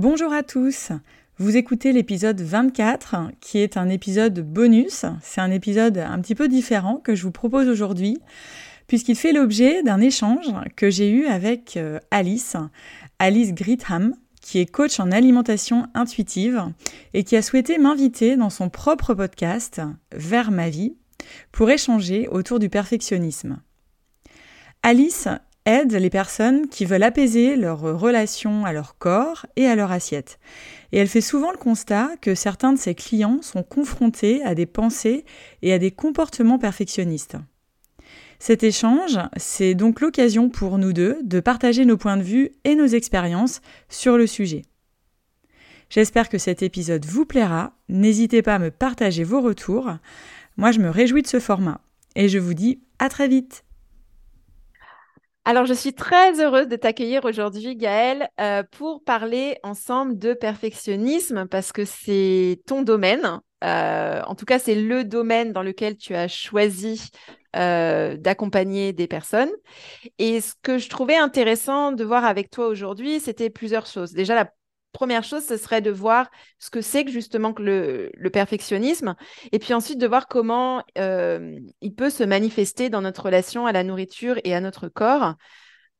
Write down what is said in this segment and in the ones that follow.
Bonjour à tous, vous écoutez l'épisode 24 qui est un épisode bonus. C'est un épisode un petit peu différent que je vous propose aujourd'hui puisqu'il fait l'objet d'un échange que j'ai eu avec euh, Alice, Alice Gritham, qui est coach en alimentation intuitive et qui a souhaité m'inviter dans son propre podcast Vers ma vie pour échanger autour du perfectionnisme. Alice aide les personnes qui veulent apaiser leur relation à leur corps et à leur assiette. Et elle fait souvent le constat que certains de ses clients sont confrontés à des pensées et à des comportements perfectionnistes. Cet échange, c'est donc l'occasion pour nous deux de partager nos points de vue et nos expériences sur le sujet. J'espère que cet épisode vous plaira. N'hésitez pas à me partager vos retours. Moi, je me réjouis de ce format. Et je vous dis à très vite. Alors, je suis très heureuse de t'accueillir aujourd'hui, Gaëlle, euh, pour parler ensemble de perfectionnisme parce que c'est ton domaine. Euh, en tout cas, c'est le domaine dans lequel tu as choisi euh, d'accompagner des personnes. Et ce que je trouvais intéressant de voir avec toi aujourd'hui, c'était plusieurs choses. Déjà, la première chose, ce serait de voir ce que c'est que justement le, perfectionnisme, et puis ensuite de voir comment euh, il peut se manifester dans notre relation à la nourriture et à notre corps.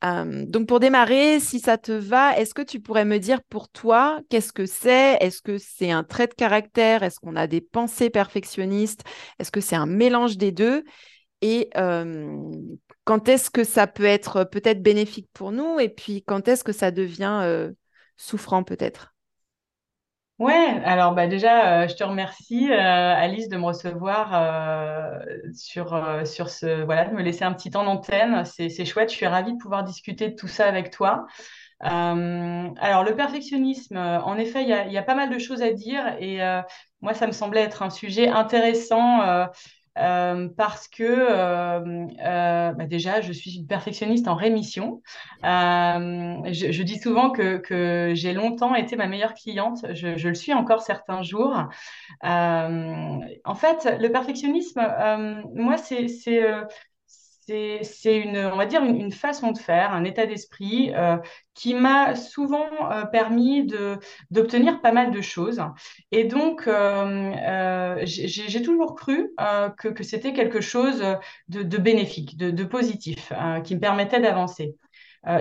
Euh, donc pour démarrer, si ça te va, est-ce que tu pourrais me dire pour toi qu'est-ce que c'est? Est-ce que c'est un trait de caractère? Est-ce qu'on a des pensées perfectionnistes? Est-ce que c'est un mélange des deux? Et euh, quand est-ce que ça peut être peut-être bénéfique pour nous? Et puis quand est-ce que ça devient souffrant peut-être Ouais, alors bah déjà, euh, je te remercie, euh, Alice, de me recevoir euh, sur, sur ce, voilà, de me laisser un petit temps d'antenne. C'est, chouette, je suis ravie de pouvoir discuter de tout ça avec toi. alors, le perfectionnisme, en effet, il y a, y a, pas mal de choses à dire et moi, ça me semblait être un sujet intéressant euh, parce que euh, euh, bah déjà, je suis une perfectionniste en rémission. Je, dis souvent que, j'ai longtemps été ma meilleure cliente. Je le suis encore certains jours. en fait, le perfectionnisme, moi, c'est c'est une, on va dire, une, façon de faire, un état d'esprit euh, qui m'a souvent euh, permis d'obtenir pas mal de choses. Et donc, euh, j'ai, toujours cru que, c'était quelque chose de, bénéfique, de, positif, qui me permettait d'avancer.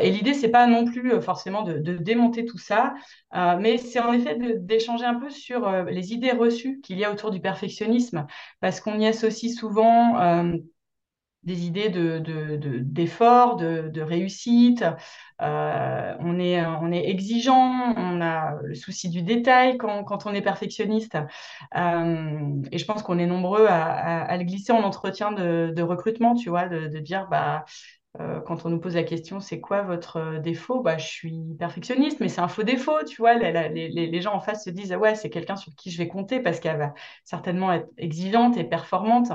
et l'idée, c'est pas non plus forcément de démonter tout ça, mais c'est en effet d'échanger un peu sur les idées reçues qu'il y a autour du perfectionnisme, parce qu'on y associe souvent des idées d'effort, de, de, de, réussite. Euh, on, est, on est exigeant, on a le souci du détail quand, quand on est perfectionniste. Euh, et je pense qu'on est nombreux à, le glisser en entretien de, recrutement, tu vois, de, dire, bah, euh, quand on nous pose la question, c'est quoi votre défaut? Bah, Je suis perfectionniste, mais c'est un faux défaut, tu vois. Les, les gens en face se disent, ah ouais, c'est quelqu'un sur qui je vais compter parce qu'elle va certainement être exigeante et performante.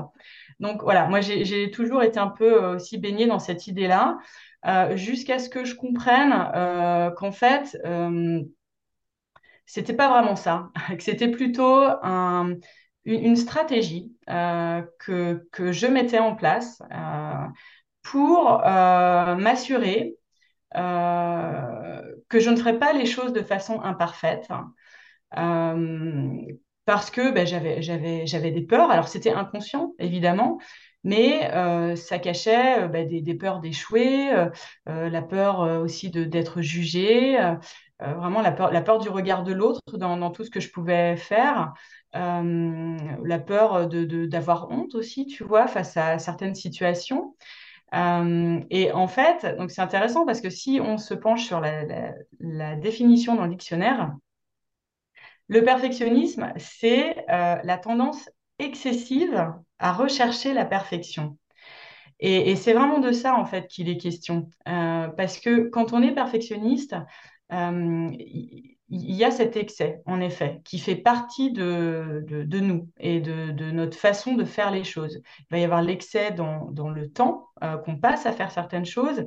Donc voilà, moi j'ai toujours été un peu euh, aussi baignée dans cette idée-là, euh, jusqu'à ce que je comprenne euh, qu'en fait, euh, c'était pas vraiment ça, que c'était plutôt une, stratégie que, que je mettais en place pour m'assurer que je ne ferais pas les choses de façon imparfaite. Euh, parce que ben, j'avais, des peurs. Alors, c'était inconscient, évidemment, mais ça cachait bah, des, peurs d'échouer, la peur aussi d'être jugé, vraiment la peur, du regard de l'autre dans, tout ce que je pouvais faire. la peur d'avoir honte aussi, tu vois, face à certaines situations. Euh, et en fait, donc c'est intéressant parce que si on se penche sur la, définition dans le dictionnaire, le perfectionnisme, c'est euh, la tendance excessive à rechercher la perfection. Et, c'est vraiment de ça, en fait, qu'il est question. Euh, parce que quand on est perfectionniste, il y a cet excès, en effet, qui fait partie de, de, nous et de, de, notre façon de faire les choses. Il va y avoir l'excès dans, dans, le temps euh, qu'on passe à faire certaines choses,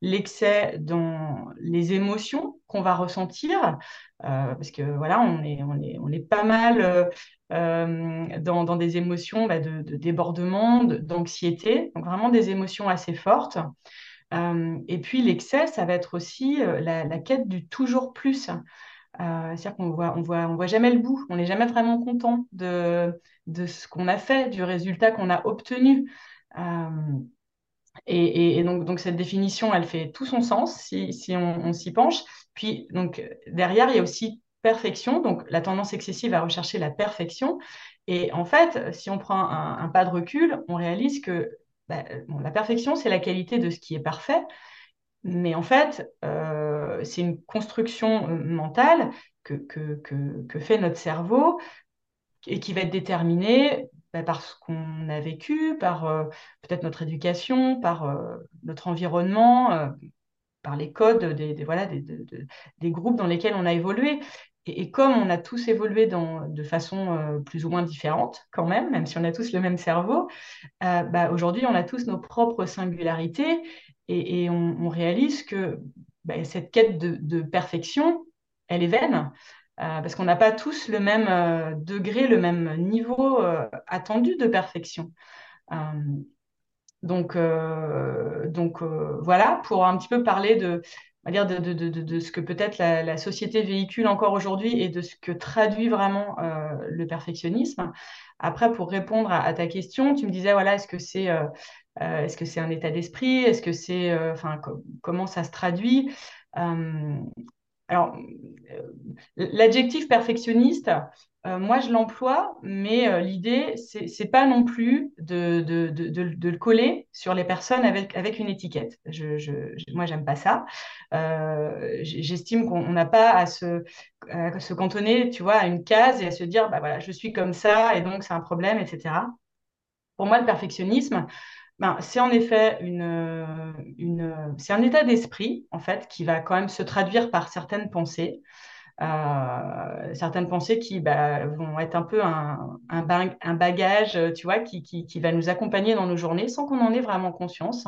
l'excès dans les émotions qu'on va ressentir, euh, parce que voilà, on est, on est, on est pas mal euh, dans, dans, des émotions bah, de, débordement, d'anxiété, donc vraiment des émotions assez fortes. et puis l'excès, ça va être aussi la, la, quête du toujours plus. Euh, c'est-à-dire qu'on voit, on voit, on voit jamais le bout, on n'est jamais vraiment content de, ce qu'on a fait, du résultat qu'on a obtenu. Euh, et, donc, cette définition, elle fait tout son sens si, on, s'y penche. Puis donc, derrière, il y a aussi perfection, donc la tendance excessive à rechercher la perfection. Et en fait, si on prend un, pas de recul, on réalise que bah, la perfection, c'est la qualité de ce qui est parfait, mais en fait, euh, c'est une construction euh, mentale que, que, fait notre cerveau et qui va être déterminée bah, par ce qu'on a vécu, par euh, peut-être notre éducation, par notre environnement, par les codes des, voilà, des, des, groupes dans lesquels on a évolué. Et, comme on a tous évolué dans, de façon plus ou moins différente, quand même, même si on a tous le même cerveau, bah, aujourd'hui, on a tous nos propres singularités et, on, réalise que bah, cette quête de, perfection, elle est vaine, euh, parce qu'on n'a pas tous le même euh, degré, le même niveau euh, attendu de perfection. donc, donc voilà, pour un petit peu parler de, de, ce que peut-être la, société véhicule encore aujourd'hui et de ce que traduit vraiment le perfectionnisme. Après, pour répondre à, ta question, tu me disais, voilà, est-ce que c'est est-ce que c'est un état d'esprit? Est-ce que c'est, euh, enfin, comment ça se traduit? Euh, Alors, l'adjectif perfectionniste, moi, je l'emploie, mais l'idée, c'est, pas non plus de, de, de, le coller sur les personnes avec, avec une étiquette. Je, je, moi, j'aime pas ça. j'estime qu'on n'a pas à se, se cantonner, tu vois, à une case et à se dire, bah voilà, je suis comme ça et donc c'est un problème, etc. Pour moi, le perfectionnisme, ben, c'est en effet une, une c'est un état d'esprit en fait qui va quand même se traduire par certaines pensées, euh, certaines pensées qui bah, vont être un peu un, un, bagage, tu vois, qui, qui, qui, va nous accompagner dans nos journées sans qu'on en ait vraiment conscience.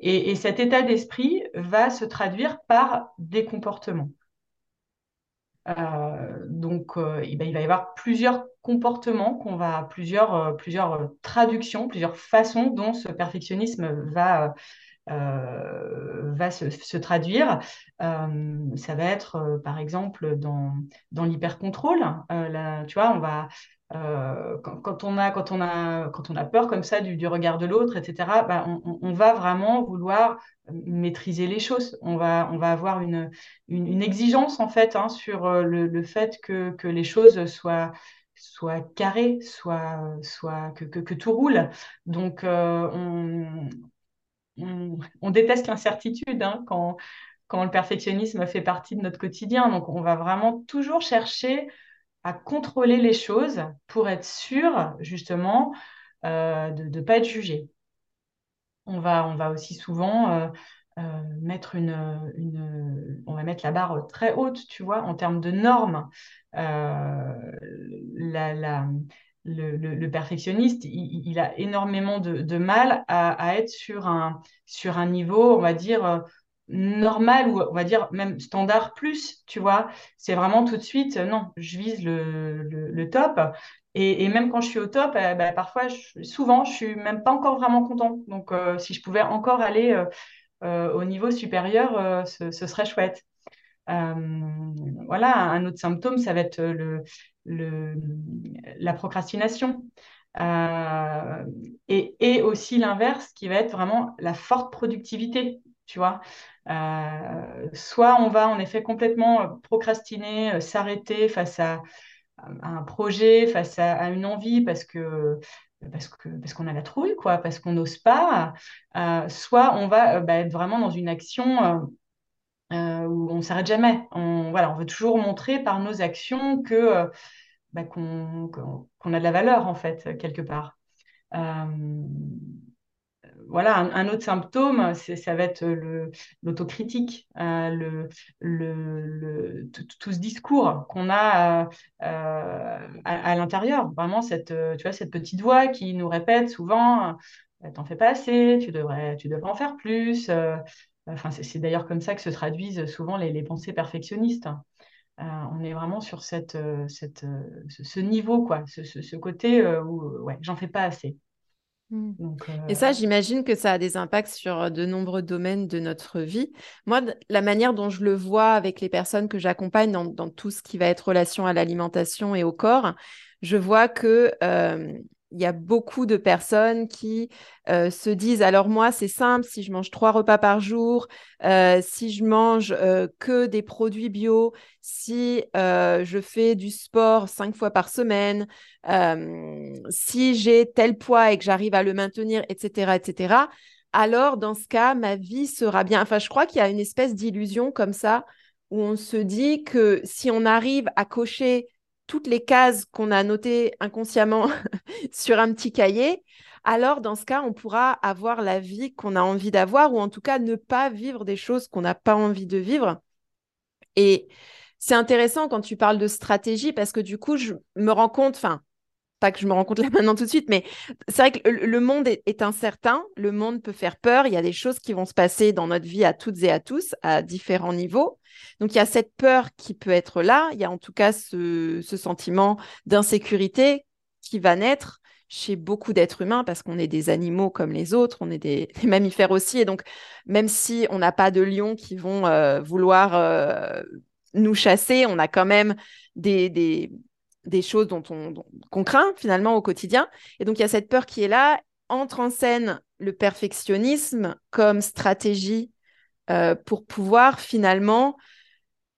Et cet état d'esprit va se traduire par des comportements. Euh, donc, euh, ben, il va y avoir plusieurs comportements qu'on va, plusieurs, euh, plusieurs traductions, plusieurs façons dont ce perfectionnisme va, va se, traduire. ça va être, par exemple, dans, dans l'hyper-contrôle. tu vois, on va, euh, quand, on a, quand, on a, quand on a peur comme ça du, regard de l'autre, etc., bah, on, va vraiment vouloir maîtriser les choses. On va, on va avoir une, une, exigence en fait hein, sur euh, le, fait que, que, les choses soient, soient carrées, soient, soient, que, que, tout roule. Donc, euh, on, on, déteste l'incertitude hein, quand, quand le perfectionnisme fait partie de notre quotidien. Donc, on va vraiment toujours chercher à contrôler les choses pour être sûr, justement, euh, de ne pas être jugé. On va, on va aussi souvent euh, euh, mettre une, on va mettre la barre très haute, tu vois, en termes de normes. la, la, le, le, perfectionniste, il, a énormément de, de mal à, à, être sur un, sur un niveau, on va dire, normal ou on va dire même standard plus, tu vois. C'est vraiment tout de suite, euh, non, je vise le, le, top. Et, même quand je suis au top, euh, bah, parfois, souvent, je suis même pas encore vraiment content. Donc, euh, si je pouvais encore aller au niveau supérieur, ce, ce, serait chouette. voilà, un autre symptôme, ça va être le, le la procrastination. et, et, aussi l'inverse qui va être vraiment la forte productivité, vois. soit on va en effet complètement procrastiner, s'arrêter face à, un projet, face à, une envie parce que parce que parce qu'on a la trouille, parce qu'on n'ose pas. soit on va bah, être vraiment dans une action euh, où on s'arrête jamais. On, voilà, on veut toujours montrer par nos actions que euh, bah, qu'on a de la valeur, en fait, quelque part. Euh, voilà, un, autre symptôme, ça va être l'autocritique, le, le, tout, ce discours qu'on a à, l'intérieur. Vraiment, cette, tu vois, cette petite voix qui nous répète souvent T'en fais pas assez, tu devrais, tu devrais en faire plus. Enfin, c'est d'ailleurs comme ça que se traduisent souvent les, pensées perfectionnistes. Euh, on est vraiment sur cette, euh, euh, ce, niveau, quoi, ce, côté où ouais, j'en fais pas assez. Hmm. Et ça, j'imagine que ça a des impacts sur de nombreux domaines de notre vie. Moi, la manière dont je le vois avec les personnes que j'accompagne dans, dans, tout ce qui va être relation à l'alimentation et au corps, je vois que il y a beaucoup de personnes qui euh, se disent alors moi c'est simple si je mange trois repas par jour euh, si je mange euh, que des produits bio si je fais du sport cinq fois par semaine si j'ai tel poids et que j'arrive à le maintenir etc etc alors dans ce cas ma vie sera bien. Enfin je crois qu'il y a une espèce d'illusion comme ça où on se dit que si on arrive à cocher toutes les cases qu'on a notées inconsciemment sur un petit cahier, alors dans ce cas, on pourra avoir la vie qu'on a envie d'avoir ou en tout cas ne pas vivre des choses qu'on n'a pas envie de vivre. Et c'est intéressant quand tu parles de stratégie parce que du coup, je me rends compte, enfin, que je me rends compte là maintenant tout de suite, mais c'est vrai que le, monde est, incertain, le monde peut faire peur, il y a des choses qui vont se passer dans notre vie à toutes et à tous, à différents niveaux. Donc il y a cette peur qui peut être là, il y a en tout cas ce, sentiment d'insécurité qui va naître chez beaucoup d'êtres humains parce qu'on est des animaux comme les autres, on est des, mammifères aussi. Et donc, même si on n'a pas de lions qui vont euh, vouloir euh, nous chasser, on a quand même des choses dont on qu'on craint finalement au quotidien. Et donc il y a cette peur qui est là. Entre en scène le perfectionnisme comme stratégie euh, pour pouvoir finalement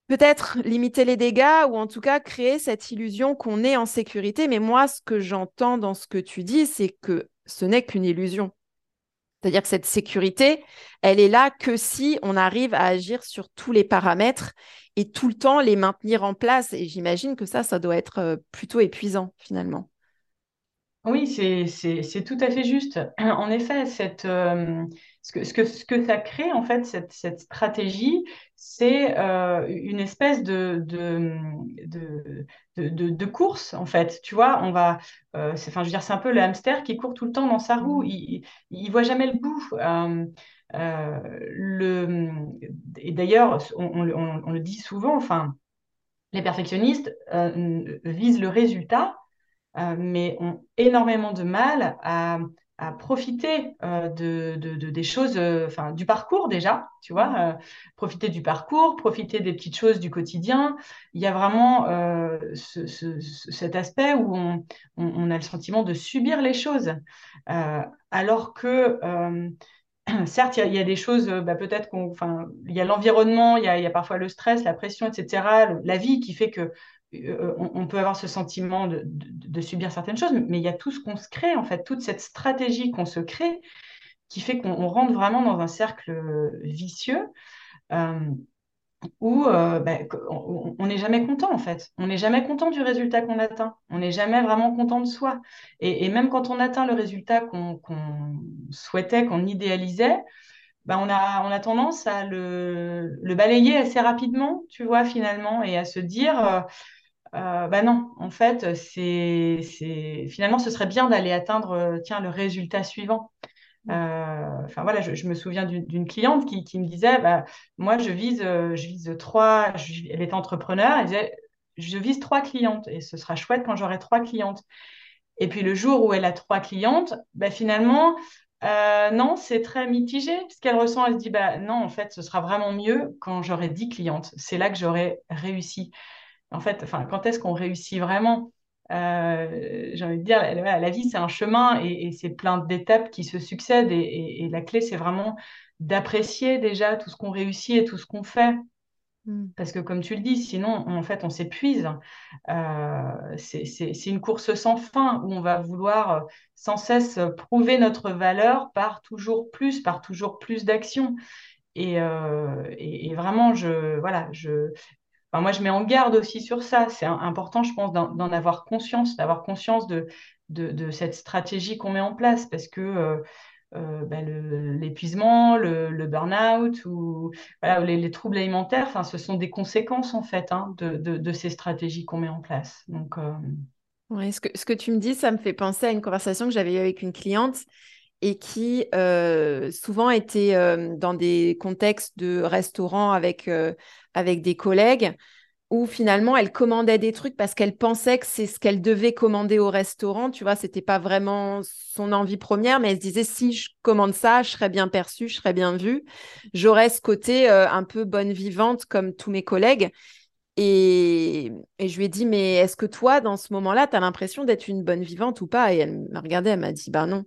peut-être limiter les dégâts ou en tout cas créer cette illusion qu'on est en sécurité. Mais moi, ce que j'entends dans ce que tu dis, c'est que ce n'est qu'une illusion. C'est-à-dire que cette sécurité, elle est là que si on arrive à agir sur tous les paramètres et tout le temps les maintenir en place. Et j'imagine que ça, ça doit être euh, plutôt épuisant finalement. Oui, c'est tout à fait juste. En effet, cette, euh, ce, que, ce, que, ce que ça crée, en fait, cette, cette stratégie, c'est euh, une espèce de de, de, de, de, course, en fait. Tu vois, on va, c'est, enfin, je veux dire, c'est un peu le hamster qui court tout le temps dans sa roue. Mmh. Il ne voit jamais le bout. Euh, le, et d'ailleurs, on, le dit souvent, enfin, les perfectionnistes euh, visent le résultat, euh, mais ont énormément de mal à, profiter de, des choses, enfin du parcours déjà, tu vois, profiter du parcours, profiter des petites choses du quotidien. Il y a vraiment cet aspect où on, a le sentiment de subir les choses, alors que certes, il y, a des choses, euh, bah, peut-être qu'on, enfin, il y a l'environnement, il y a, parfois le stress, la pression, etc., la vie qui fait que euh, on, peut avoir ce sentiment de, subir certaines choses, mais il y a tout ce qu'on se crée, en fait, toute cette stratégie qu'on se crée qui fait qu'on rentre vraiment dans un cercle vicieux. Euh, où euh, bah, on n'est jamais content en fait. On n'est jamais content du résultat qu'on atteint. On n'est jamais vraiment content de soi. Et, même quand on atteint le résultat qu'on souhaitait, qu'on idéalisait, bah, on, a, on a tendance à le, balayer assez rapidement, tu vois, finalement, et à se dire, euh, euh, bah non, en fait, c'est finalement, ce serait bien d'aller atteindre, tiens, le résultat suivant. Euh, enfin voilà, je, me souviens d'une cliente qui, me disait, bah, moi je vise, euh, je vise trois, elle est entrepreneur, elle disait, je vise trois clientes et ce sera chouette quand j'aurai trois clientes. Et puis le jour où elle a trois clientes, bah, finalement, euh, non, c'est très mitigé. Ce qu'elle ressent, elle se dit, bah, non, en fait, ce sera vraiment mieux quand j'aurai dix clientes. C'est là que j'aurai réussi. En fait, enfin, quand est-ce qu'on réussit vraiment? J'ai envie de dire, la, vie, c'est un chemin et, c'est plein d'étapes qui se succèdent. Et, la clé, c'est vraiment d'apprécier déjà tout ce qu'on réussit et tout ce qu'on fait. Mm. Parce que comme tu le dis, sinon, en fait, on s'épuise. Euh, c'est une course sans fin où on va vouloir euh, sans cesse prouver notre valeur par toujours plus, par toujours plus d'actions. Et, euh, vraiment, je, voilà, je, moi, je mets en garde aussi sur ça. C'est important, je pense, d'en avoir conscience, d'avoir conscience de, cette stratégie qu'on met en place. Parce que euh, bah, l'épuisement, le, burn-out ou les, troubles alimentaires, ce sont des conséquences en fait hein, de, ces stratégies qu'on met en place. Donc, euh, ce, que, ce que tu me dis, ça me fait penser à une conversation que j'avais eue avec une cliente et qui euh, souvent était dans des contextes de restaurant avec, avec des collègues où finalement elle commandait des trucs parce qu'elle pensait que c'est ce qu'elle devait commander au restaurant. Tu vois, c'était pas vraiment son envie première, mais elle se disait si je commande ça, je serais bien perçue, je serais bien vue. J'aurais ce côté euh, un peu bonne vivante comme tous mes collègues. Et, et je lui ai dit, mais est-ce que toi, dans ce moment-là, tu as l'impression d'être une bonne vivante ou pas? Et elle m'a regardé, elle m'a dit, bah non.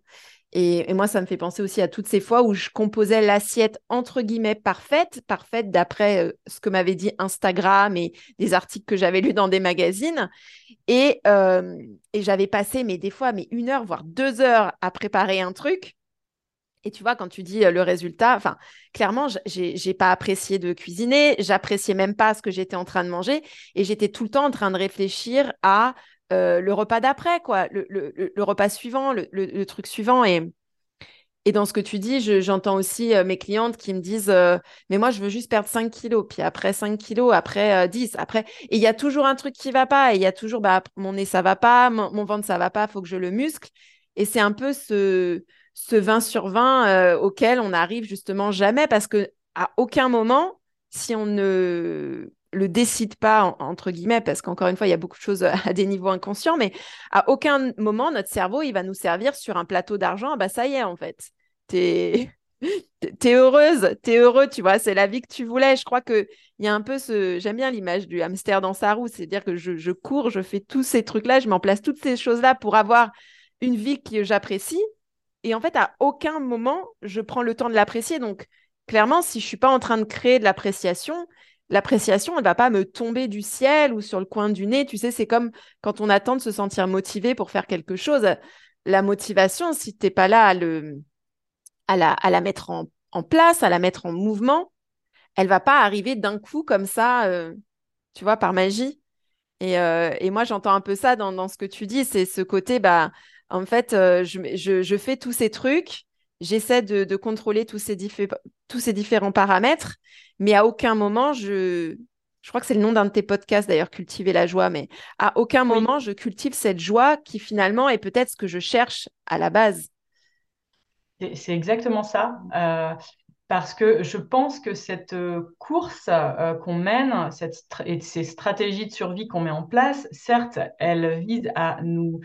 Et, moi, ça me fait penser aussi à toutes ces fois où je composais l'assiette entre guillemets parfaite, parfaite d'après euh, ce que m'avait dit Instagram et des articles que j'avais lus dans des magazines. Et, euh, et j'avais passé, mais des fois, mais une heure, voire deux heures à préparer un truc. Et tu vois, quand tu dis euh, le résultat, enfin, clairement, j'ai pas apprécié de cuisiner, j'appréciais même pas ce que j'étais en train de manger, et j'étais tout le temps en train de réfléchir à euh, le repas d'après, quoi, le, repas suivant, le, truc suivant. Et, dans ce que tu dis, j'entends aussi euh, mes clientes qui me disent euh, Mais moi, je veux juste perdre 5 kilos. Puis après 5 kilos, après 10. Après... Et il y a toujours un truc qui va pas. Et il y a toujours bah, Mon nez, ça va pas. Mon, ventre, ça va pas. Faut que je le muscle. Et c'est un peu ce, ce 20 sur 20 auquel on n'arrive justement jamais parce que à aucun moment, si on ne le décide pas, entre guillemets, parce qu'encore une fois, il y a beaucoup de choses à des niveaux inconscients, mais à aucun moment, notre cerveau, il va nous servir sur un plateau d'argent. Ah bah ça y est, en fait. T'es es heureuse, t'es heureux, tu vois, c'est la vie que tu voulais. Je crois qu'il y a un peu ce... J'aime bien l'image du hamster dans sa roue, c'est-à-dire que je, je, cours, je fais tous ces trucs-là, je m'en place toutes ces choses-là pour avoir une vie que j'apprécie. Et en fait, à aucun moment, je prends le temps de l'apprécier. Donc, clairement, si je suis pas en train de créer de l'appréciation, l'appréciation, elle va pas me tomber du ciel ou sur le coin du nez. Tu sais, c'est comme quand on attend de se sentir motivé pour faire quelque chose. La motivation, si tu n'es pas là à, la, mettre en, place, à la mettre en mouvement, elle va pas arriver d'un coup comme ça, euh, tu vois, par magie. Et, euh, et moi, j'entends un peu ça dans, ce que tu dis, c'est ce côté, bah, en fait, euh, je, fais tous ces trucs, j'essaie de, contrôler tous ces différents paramètres, mais à aucun moment, je, je crois que c'est le nom d'un de tes podcasts d'ailleurs, Cultiver la joie, mais à aucun moment, je cultive cette joie qui finalement est peut-être ce que je cherche à la base. C'est exactement ça. Euh, parce que je pense que cette euh, course euh, qu'on mène et ces stratégies de survie qu'on met en place, certes, elles visent à nous,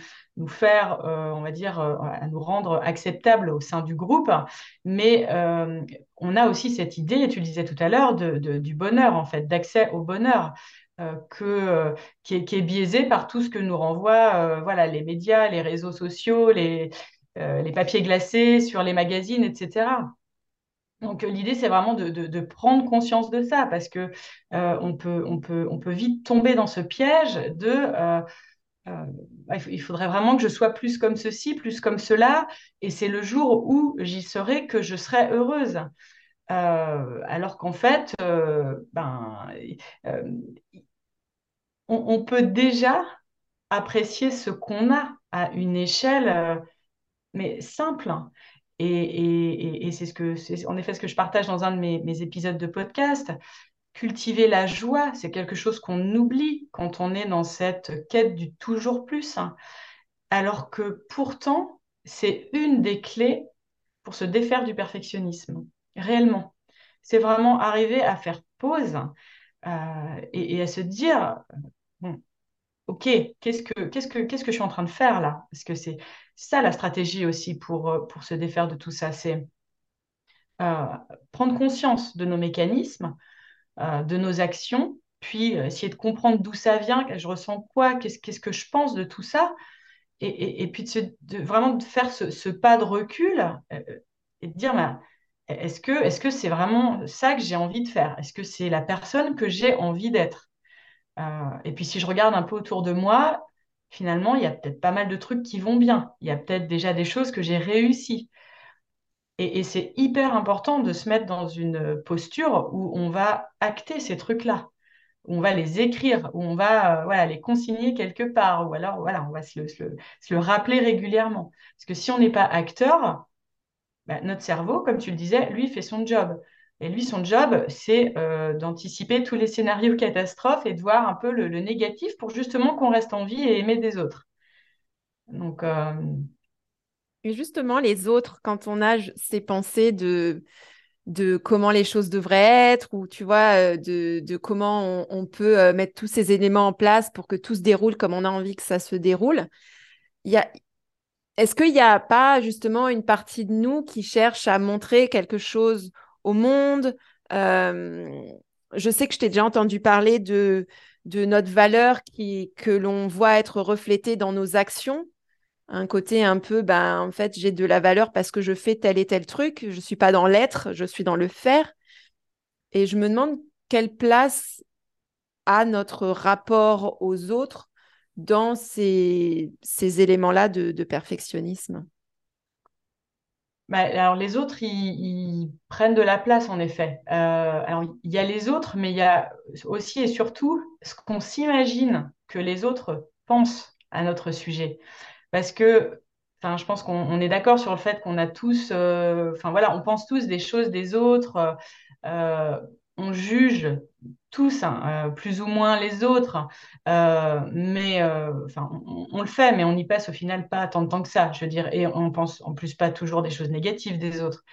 faire, euh, on va dire, à nous rendre acceptables au sein du groupe, mais on a aussi cette idée, et tu le disais tout à l'heure, du bonheur, en fait, d'accès au bonheur. qui, est, qui, biaisé par tout ce que nous renvoient voilà, les médias, les réseaux sociaux, les papiers glacés sur les magazines, etc. Donc l'idée, c'est vraiment de, prendre conscience de ça parce que euh, on, peut, on, peut, on peut vite tomber dans ce piège de euh, euh, il faudrait vraiment que je sois plus comme ceci, plus comme cela, et c'est le jour où j'y serai que je serai heureuse. alors qu'en fait, ben, on, peut déjà apprécier ce qu'on a à une échelle, mais simple. Et, c'est ce que, c'est en effet ce que je partage dans un de mes, épisodes de podcast. Cultiver la joie, c'est quelque chose qu'on oublie quand on est dans cette quête du toujours plus. Alors que pourtant, c'est une des clés pour se défaire du perfectionnisme, réellement. C'est vraiment arriver à faire pause euh, et, à se dire, ok, qu'est-ce que, que, qu'est-ce que je suis en train de faire là? Parce que c'est ça la stratégie aussi pour, euh, pour se défaire de tout ça. C'est euh, prendre conscience de nos mécanismes, euh, de nos actions puis essayer de comprendre d'où ça vient, je ressens quoi, qu'est-ce que je pense de tout ça, et, puis de, vraiment de faire ce, pas de recul et de dire, bah, est-ce que est-ce que c'est vraiment ça que j'ai envie de faire? Est-ce que c'est la personne que j'ai envie d'être? Et puis si je regarde un peu autour de moi, finalement, il y a peut-être pas mal de trucs qui vont bien. Il y a peut-être déjà des choses que j'ai réussies. Et, c'est hyper important de se mettre dans une posture où on va acter ces trucs-là, où on va les écrire, où on va euh, les consigner quelque part, ou alors voilà, on va se le, rappeler régulièrement. Parce que si on n'est pas acteur, bah, notre cerveau, comme tu le disais, lui fait son job. Et lui, son job, c'est euh, d'anticiper tous les scénarios catastrophes et de voir un peu le, négatif pour justement qu'on reste en vie et aimer des autres. Donc, euh, et justement, les autres, quand on a ces pensées de, de comment les choses devraient être, ou tu vois, euh, de, comment on, peut mettre tous ces éléments en place pour que tout se déroule comme on a envie que ça se déroule, y a... est-ce qu'il n'y a pas justement une partie de nous qui cherche à montrer quelque chose au monde euh, Je sais que je t'ai déjà entendu parler de, notre valeur qui, que l'on voit être reflétée dans nos actions un côté un peu, ben, en fait, j'ai de la valeur parce que je fais tel et tel truc. Je ne suis pas dans l'être, je suis dans le faire. Et je me demande quelle place a notre rapport aux autres dans ces, ces éléments-là de, perfectionnisme. Bah, alors les autres, ils, prennent de la place en effet. Euh, alors il y a les autres, mais il y a aussi et surtout ce qu'on s'imagine que les autres pensent à notre sujet. Parce que Enfin, je pense qu'on est d'accord sur le fait qu'on a tous, euh, enfin voilà, on pense tous des choses des autres, euh, on juge tous hein, euh, plus ou moins les autres, mais enfin, on, le fait, mais on n'y passe au final pas tant de temps que ça, je veux dire, et on pense en plus pas toujours des choses négatives des autres.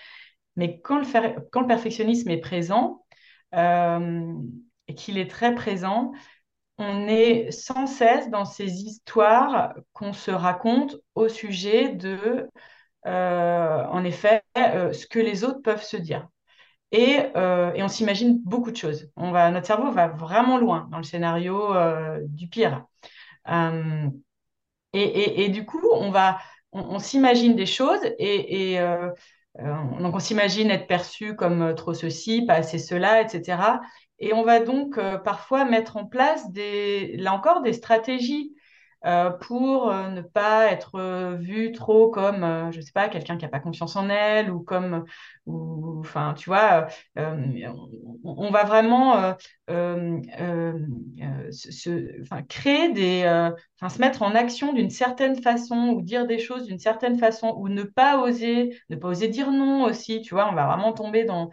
Mais quand le, quand le perfectionnisme est présent et qu'il est très présent, on est sans cesse dans ces histoires qu'on se raconte au sujet de, euh, en effet, euh, ce que les autres peuvent se dire. Euh, et, on s'imagine beaucoup de choses. Notre cerveau va vraiment loin dans le scénario du pire. Et, du coup, on, va, on, s'imagine des choses et, donc on s'imagine être perçu comme trop ceci, pas assez cela, etc. Et on va donc euh, parfois mettre en place, là encore, des stratégies euh, pour euh, ne pas être vu trop comme, je ne sais pas, quelqu'un qui n'a pas confiance en elle ou comme, ou, enfin, tu vois, on, va vraiment se, créer des, se mettre en action d'une certaine façon ou dire des choses d'une certaine façon ou ne pas oser, ne pas oser dire non aussi, tu vois, on va vraiment tomber dans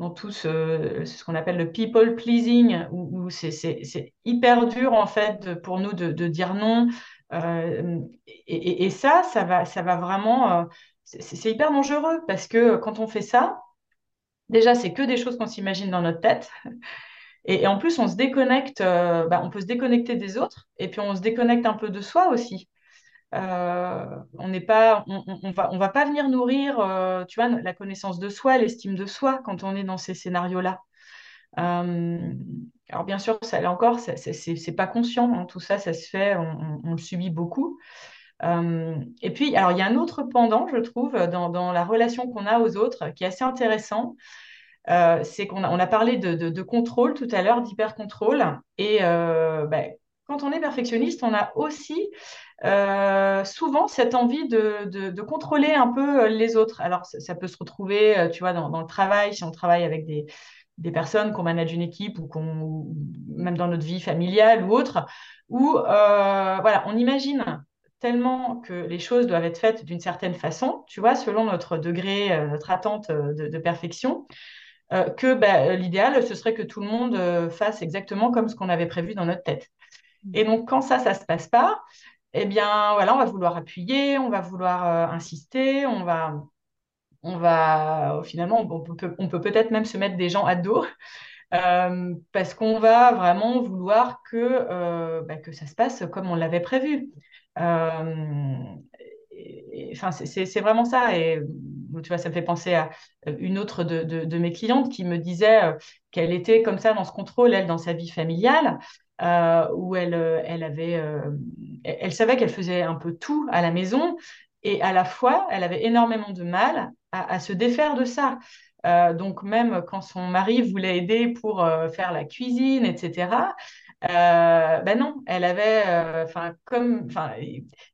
dans tout ce, qu'on appelle le people pleasing, où, c'est hyper dur en fait pour nous de, dire non. Euh, et, ça, ça va, vraiment, euh, c'est hyper dangereux parce que quand on fait ça, déjà c'est que des choses qu'on s'imagine dans notre tête. Et, en plus, on se déconnecte, euh, bah, on peut se déconnecter des autres, et puis on se déconnecte un peu de soi aussi. Euh, on n'est pas, on, va, on va pas venir nourrir, euh, tu vois, la connaissance de soi, l'estime de soi quand on est dans ces scénarios-là. Euh, alors bien sûr, ça là encore, c'est pas conscient, hein, tout ça, ça se fait, on, le subit beaucoup. et puis, alors il y a un autre pendant, je trouve, dans, la relation qu'on a aux autres, qui est assez intéressant. c'est qu'on a, on a parlé de, contrôle tout à l'heure, d'hyper-contrôle. Et ben, quand on est perfectionniste, on a aussi euh, souvent cette envie de, contrôler un peu euh, les autres. Alors, ça, peut se retrouver, euh, tu vois, dans, le travail, si on travaille avec des, personnes, qu'on manage une équipe ou qu'on, même dans notre vie familiale ou autre, où, voilà, on imagine tellement que les choses doivent être faites d'une certaine façon, tu vois, selon notre degré, notre attente de, perfection, que bah, l'idéal, ce serait que tout le monde fasse exactement comme ce qu'on avait prévu dans notre tête. Et donc, quand ça, ça ne se passe pas, eh bien, on va vouloir appuyer, on va vouloir euh, insister, on va, on va, finalement, on peut, peut-être même se mettre des gens à dos. Euh, parce qu'on va vraiment vouloir que, euh, bah, que ça se passe comme on l'avait prévu. c'est vraiment ça. Et tu vois, ça me fait penser à une autre de, de, mes clientes qui me disait qu'elle était comme ça dans ce contrôle, elle, dans sa vie familiale. Où elle, elle avait, elle savait qu'elle faisait un peu tout à la maison et à la fois, elle avait énormément de mal à, se défaire de ça. Euh, donc même quand son mari voulait aider pour euh, faire la cuisine, etc. Euh, ben non, elle avait, enfin comme, enfin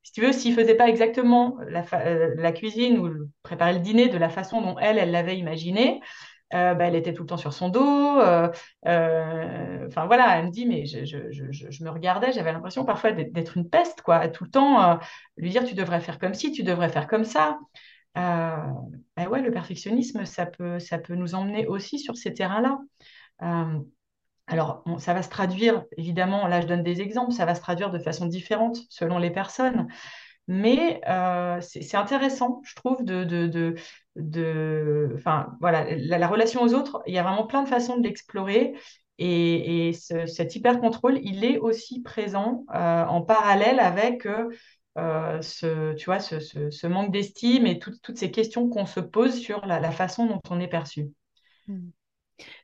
si tu veux, s'il faisait pas exactement la, cuisine ou préparer le dîner de la façon dont elle, elle l'avait imaginé, ben, elle était tout le temps sur son dos. Enfin voilà, elle me dit, mais je, me regardais, j'avais l'impression parfois d'être une peste, quoi, tout le temps lui dire, tu devrais faire comme ci, tu devrais faire comme ça. Euh, ben ouais, le perfectionnisme, ça peut, ça peut nous emmener aussi sur ces terrains-là. Euh, alors, ça va se traduire, évidemment, là je donne des exemples, ça va se traduire de façon différente selon les personnes. Mais euh, c'est intéressant, je trouve, de, enfin, voilà, la, relation aux autres, il y a vraiment plein de façons de l'explorer. Et, et cet hyper-contrôle, il est aussi présent en parallèle avec euh, ce, manque d'estime et toutes ces questions qu'on se pose sur la, façon dont on est perçu. Hmm.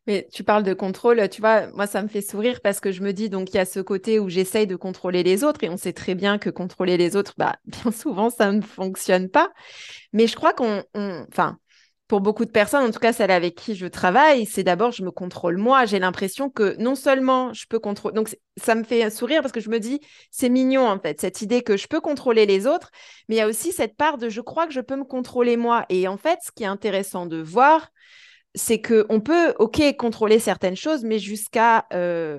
Mais tu parles de contrôle, tu vois, moi ça me fait sourire parce que je me dis donc il y a ce côté où j'essaye de contrôler les autres et on sait très bien que contrôler les autres, bah, bien souvent ça ne fonctionne pas. Mais je crois qu'on, enfin, pour beaucoup de personnes, en tout cas celles avec qui je travaille, c'est d'abord je me contrôle moi. J'ai l'impression que non seulement je peux contrôler, donc ça me fait sourire parce que je me dis c'est mignon en fait cette idée que je peux contrôler les autres, mais il y a aussi cette part de je crois que je peux me contrôler moi. Et en fait, ce qui est intéressant de voir, c'est que on peut, ok, contrôler certaines choses, mais jusqu'à euh,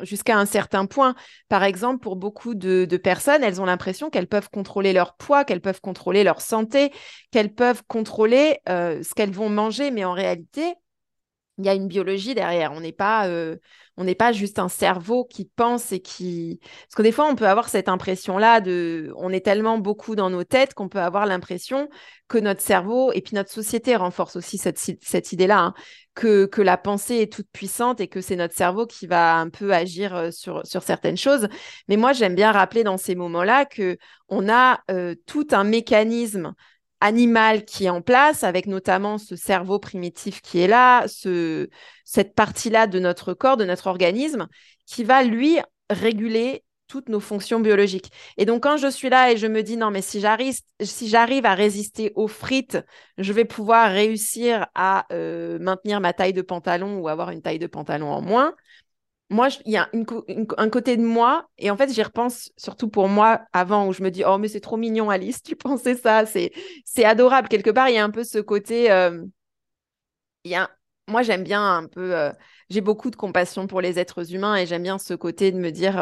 jusqu'à un certain point. Par exemple, pour beaucoup de, personnes, elles ont l'impression qu'elles peuvent contrôler leur poids, qu'elles peuvent contrôler leur santé, qu'elles peuvent contrôler euh, ce qu'elles vont manger, mais en réalité, il y a une biologie derrière. On n'est pas, euh, on n'est pas juste un cerveau qui pense et qui. Parce que des fois, on peut avoir cette impression-là de. On est tellement beaucoup dans nos têtes qu'on peut avoir l'impression que notre cerveau, et puis notre société renforce aussi cette, cette idée-là, hein, que, que la pensée est toute puissante et que c'est notre cerveau qui va un peu agir euh, sur, sur certaines choses. Mais moi, j'aime bien rappeler dans ces moments-là que on a euh, tout un mécanisme animal qui est en place, avec notamment ce cerveau primitif qui est là, ce, cette partie-là de notre corps, de notre organisme, qui va, lui, réguler toutes nos fonctions biologiques. Et donc, quand je suis là et je me dis, non, mais si j'arrive, si j'arrive à résister aux frites, je vais pouvoir réussir à euh, maintenir ma taille de pantalon ou avoir une taille de pantalon en moins moi, il y a un côté de moi, et en fait, j'y repense surtout pour moi avant, où je me dis, oh, mais c'est trop mignon, Alice, tu pensais ça, c'est, adorable. Quelque part, il y a un peu ce côté. Euh, moi, j'aime bien un peu. Euh, j'ai beaucoup de compassion pour les êtres humains, et j'aime bien ce côté de me dire,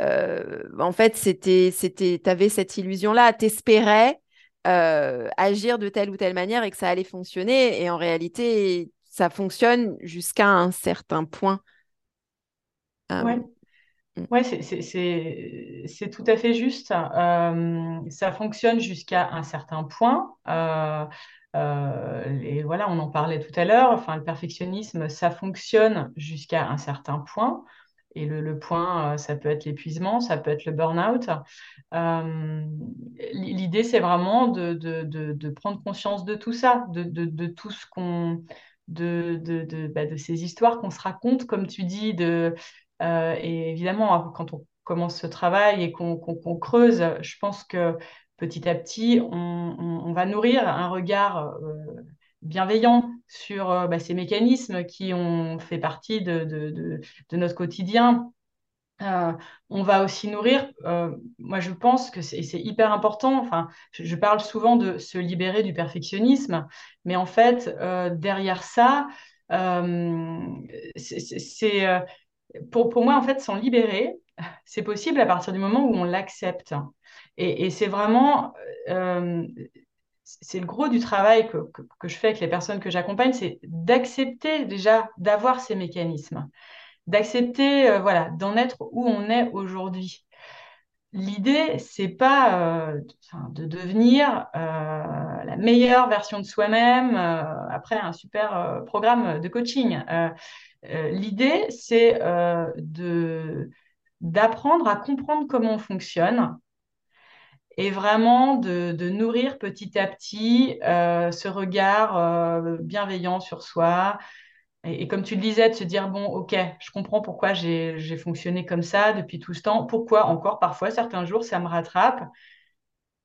euh, en fait, c'était, c'était, avais cette illusion-là, t'espérais agir de telle ou telle manière et que ça allait fonctionner, et en réalité, ça fonctionne jusqu'à un certain point. Ah ouais. Mm. Ouais, c'est tout à fait juste. Euh, ça fonctionne jusqu'à un certain point. Euh, euh, et voilà, on en parlait tout à l'heure. Enfin, le perfectionnisme, ça fonctionne jusqu'à un certain point. Et le, point, ça peut être l'épuisement, ça peut être le burn-out. L'idée, c'est vraiment de, de, de, prendre conscience de tout ça, de, tout ce qu'on. De, de, bah, de, ces histoires qu'on se raconte, comme tu dis, de, et évidemment, quand on commence ce travail et qu'on creuse, je pense que petit à petit, on, va nourrir un regard euh, bienveillant sur euh, bah, ces mécanismes qui ont fait partie de, notre quotidien. on va aussi nourrir, moi je pense que c'est hyper important, enfin, je, parle souvent de se libérer du perfectionnisme, mais en fait, derrière ça, c'est pour, moi, en fait, s'en libérer, c'est possible à partir du moment où on l'accepte. Et, c'est vraiment, euh, c'est le gros du travail que, je fais avec les personnes que j'accompagne, c'est d'accepter déjà d'avoir ces mécanismes, d'accepter, euh, voilà, d'en être où on est aujourd'hui. L'idée, c'est pas euh, de devenir la meilleure version de soi-même après un super programme de coaching. Euh, l'idée, c'est euh, de d'apprendre à comprendre comment on fonctionne et vraiment de, nourrir petit à petit ce regard bienveillant sur soi. Et, comme tu le disais, de se dire, bon, ok, je comprends pourquoi j'ai fonctionné comme ça depuis tout ce temps, pourquoi encore? Parfois, certains jours, ça me rattrape.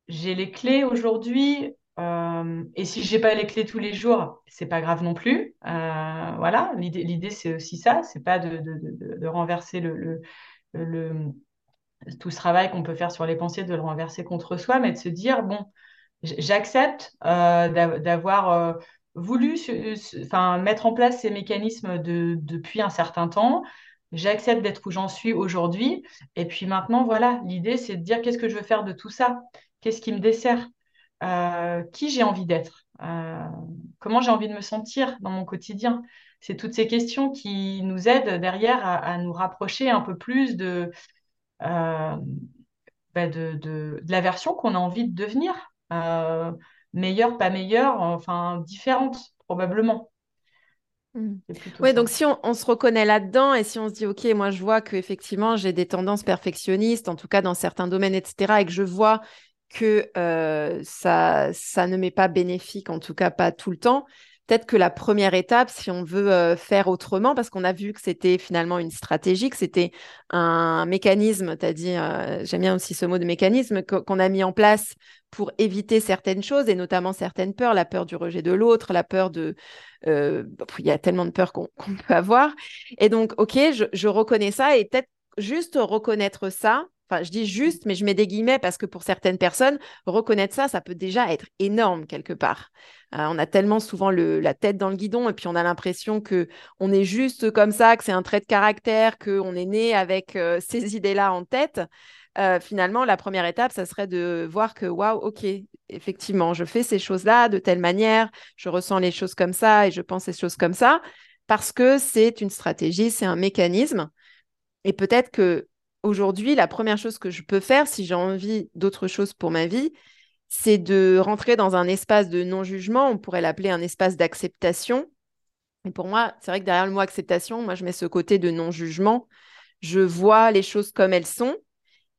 J'ai les clés aujourd'hui, euh, et si j'ai pas les clés tous les jours, c'est pas grave non plus. Euh, voilà, l'idée c'est aussi ça, c'est pas de, renverser tout ce travail qu'on peut faire sur les pensées, de le renverser contre soi, mais de se dire bon, j'accepte euh, d'avoir voulu mettre en place ces mécanismes depuis un certain temps. J'accepte d'être où j'en suis aujourd'hui. Et puis maintenant, voilà, l'idée c'est de dire qu'est-ce que je veux faire de tout ça, qu'est-ce qui me dessert? Euh, qui j'ai envie d'être, euh, comment j'ai envie de me sentir dans mon quotidien. C'est toutes ces questions qui nous aident derrière à, nous rapprocher un peu plus de, euh, bah, de, de, la version qu'on a envie de devenir. meilleure, pas meilleure, enfin différente probablement. Mmh. Oui, donc si on, on, se reconnaît là-dedans et si on se dit, OK, moi je vois qu'effectivement j'ai des tendances perfectionnistes, en tout cas dans certains domaines, etc., et que je vois que euh, ça, ça ne m'est pas bénéfique, en tout cas pas tout le temps. Peut-être que la première étape, si on veut euh, faire autrement, parce qu'on a vu que c'était finalement une stratégie, que c'était un mécanisme, tu as dit, euh, j'aime bien aussi ce mot de mécanisme, qu'on a mis en place pour éviter certaines choses, et notamment certaines peurs, la peur du rejet de l'autre, la peur de... il y a tellement de peurs qu'on peut avoir. Et donc, OK, je reconnais ça, et peut-être juste reconnaître ça, Enfin, je dis juste, mais je mets des guillemets parce que pour certaines personnes, reconnaître ça, ça peut déjà être énorme quelque part. Euh, on a tellement souvent le, la tête dans le guidon et puis on a l'impression que on est juste comme ça, que c'est un trait de caractère, qu'on est né avec euh, ces idées-là en tête. Euh, finalement, la première étape, ça serait de voir que, waouh, ok, effectivement, je fais ces choses-là de telle manière, je ressens les choses comme ça et je pense ces choses comme ça, parce que c'est une stratégie, c'est un mécanisme. Et peut-être que aujourd'hui, la première chose que je peux faire si j'ai envie d'autre chose pour ma vie, c'est de rentrer dans un espace de non-jugement. On pourrait l'appeler un espace d'acceptation. Et pour moi, c'est vrai que derrière le mot acceptation, moi, je mets ce côté de non-jugement. Je vois les choses comme elles sont.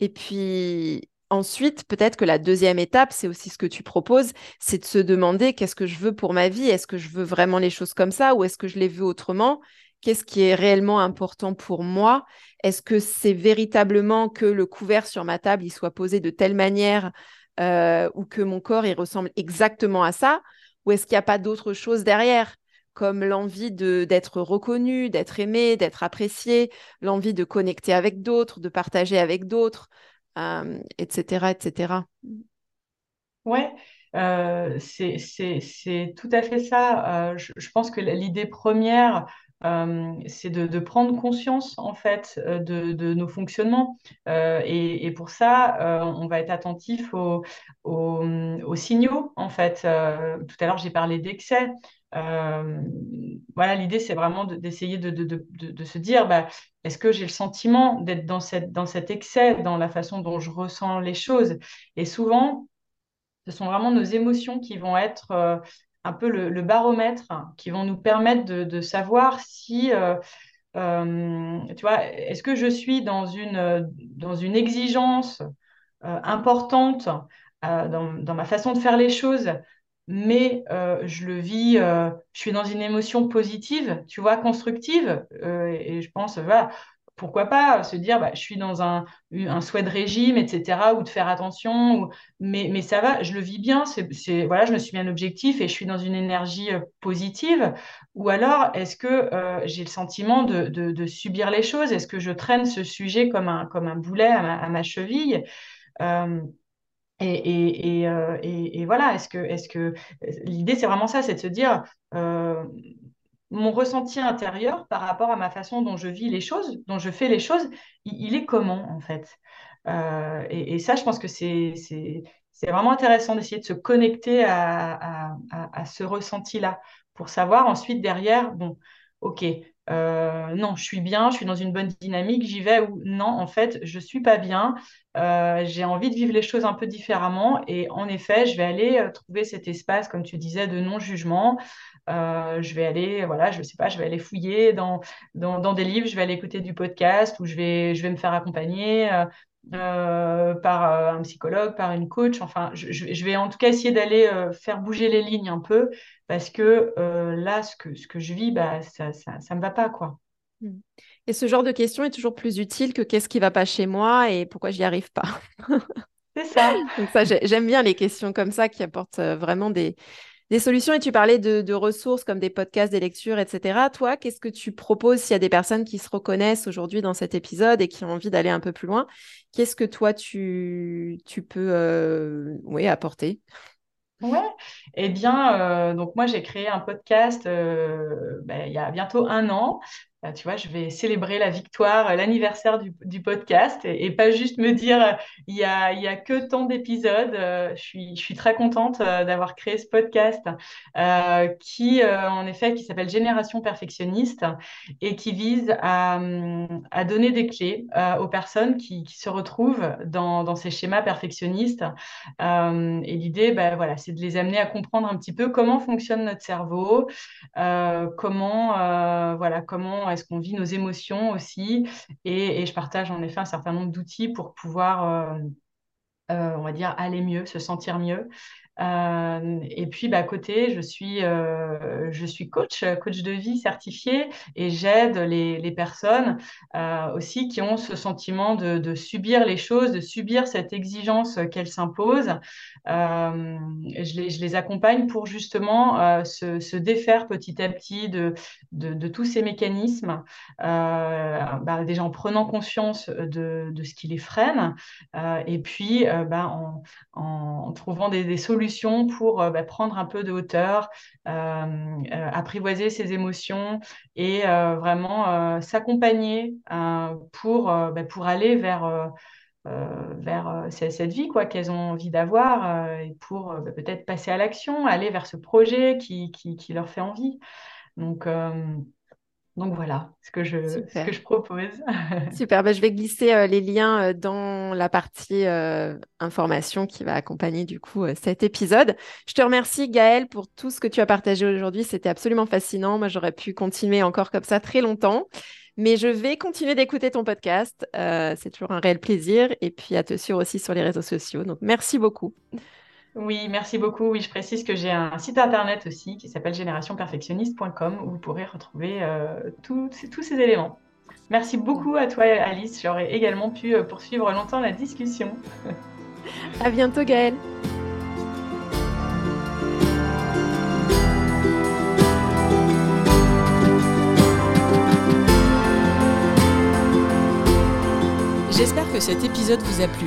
Et puis ensuite, peut-être que la deuxième étape, c'est aussi ce que tu proposes, c'est de se demander qu'est-ce que je veux pour ma vie? Est-ce que je veux vraiment les choses comme ça? Ou est-ce que je les veux autrement? Qu'est-ce qui est réellement important pour moi? Est-ce que c'est véritablement que le couvert sur ma table il soit posé de telle manière euh, ou que mon corps il ressemble exactement à ça? Ou est-ce qu'il n'y a pas d'autre chose derrière? Comme l'envie d'être reconnu, d'être aimé, d'être apprécié, l'envie de connecter avec d'autres, de partager avec d'autres, etc., euh, etc. Ouais, euh, c'est tout à fait ça. je, pense que l'idée première euh, c'est de, prendre conscience en fait euh, de, nos fonctionnements. Euh, et, pour ça, on va être attentif aux, signaux en fait. tout à l'heure, j'ai parlé d'excès. voilà, l'idée, c'est vraiment d'essayer de, se dire, bah, est-ce que j'ai le sentiment d'être dans, dans cet excès, dans la façon dont je ressens les choses? Et souvent, ce sont vraiment nos émotions qui vont être un peu le, baromètre qui vont nous permettre de, savoir si, euh, euh, tu vois, est-ce que je suis dans une, dans une exigence euh, importante dans, ma façon de faire les choses, mais je le vis, je suis dans une émotion positive, tu vois, constructive, et, je pense, voilà, pourquoi pas se dire bah, je suis dans un, un souhait de régime, etc., ou de faire attention, mais, mais ça va, je le vis bien, c'est, voilà, je me suis mis un objectif et je suis dans une énergie euh, positive, ou alors est-ce que euh, j'ai le sentiment de, subir les choses, est-ce que je traîne ce sujet comme un, comme un boulet à ma, cheville? Euh, et, et, et, voilà, est-ce que, est-ce que l'idée c'est vraiment ça, c'est de se dire mon ressenti intérieur par rapport à ma façon dont je vis les choses, dont je fais les choses, il, est comment en fait? Euh, et, ça, je pense que c'est vraiment intéressant d'essayer de se connecter à, ce ressenti-là pour savoir ensuite derrière, bon, ok, euh, non, je suis bien, je suis dans une bonne dynamique, j'y vais ou non, en fait, je suis pas bien, euh, j'ai envie de vivre les choses un peu différemment et en effet, je vais aller trouver cet espace, comme tu disais, de non-jugement, euh, je vais aller, voilà, je sais pas, je vais aller fouiller dans, dans, des livres, je vais aller écouter du podcast ou je vais, je vais me faire accompagner. Euh, par un psychologue, par une coach. Enfin, je, vais en tout cas essayer d'aller faire bouger les lignes un peu parce que là, ce que, ce que je vis, bah, ça ne me va pas. quoi. Mmh. Et ce genre de question est toujours plus utile que qu'est-ce qui va pas chez moi et pourquoi j'y arrive pas. C'est ça. Ça, j'aime bien les questions comme ça qui apportent vraiment des, des solutions et tu parlais de, ressources comme des podcasts, des lectures, etc. Toi, qu'est-ce que tu proposes s'il y a des personnes qui se reconnaissent aujourd'hui dans cet épisode et qui ont envie d'aller un peu plus loin? Qu'est-ce que toi, tu, peux euh, apporter? Ouais, eh bien, euh, donc moi j'ai créé un podcast euh, ben, il y a bientôt un an tu vois, je vais célébrer la victoire, l'anniversaire du, podcast et, pas juste me dire il y a, y a que tant d'épisodes. Euh, je, suis, je suis très contente euh, d'avoir créé ce podcast euh, qui, en effet, qui s'appelle Génération perfectionniste et qui vise à, à donner des clés aux personnes qui, qui, se retrouvent dans, dans, ces schémas perfectionnistes. et l'idée, ben, voilà, c'est de les amener à comprendre un petit peu comment fonctionne notre cerveau, comment, voilà, comment est-ce qu'on vit nos émotions aussi. Et, je partage en effet un certain nombre d'outils pour pouvoir, euh, euh, on va dire, aller mieux, se sentir mieux. Euh, et puis, bah, à côté, je suis, euh, je suis coach, coach de vie certifié, et j'aide les, personnes euh, aussi qui ont ce sentiment de, subir les choses, de subir cette exigence qu'elles s'imposent. je, les, accompagne pour justement se, défaire petit à petit de, tous ces mécanismes, bah, déjà en prenant conscience de, ce qui les freine, et puis bah, en, trouvant des solutions pour euh, bah, prendre un peu de hauteur, euh, euh, apprivoiser ses émotions et vraiment s'accompagner pour, bah, pour aller vers... vers cette vie quoi qu'elles ont envie d'avoir et pour bah, peut-être passer à l'action, aller vers ce projet qui, qui, qui leur fait envie. Donc, donc voilà ce que je, ce que je propose. Super, bah, je vais glisser euh, les liens euh, dans la partie euh, information qui va accompagner du coup cet épisode. Je te remercie Gaëlle pour tout ce que tu as partagé aujourd'hui. C'était absolument fascinant. Moi, j'aurais pu continuer encore comme ça très longtemps. Mais je vais continuer d'écouter ton podcast. c'est toujours un réel plaisir. Et puis à te suivre aussi sur les réseaux sociaux. Donc merci beaucoup. Oui, merci beaucoup. Oui, je précise que j'ai un site internet aussi qui s'appelle générationperfectionniste.com où vous pourrez retrouver euh, tous ces éléments. Merci beaucoup à toi, Alice. J'aurais également pu euh, poursuivre longtemps la discussion. à bientôt, Gaëlle. J'espère que cet épisode vous a plu.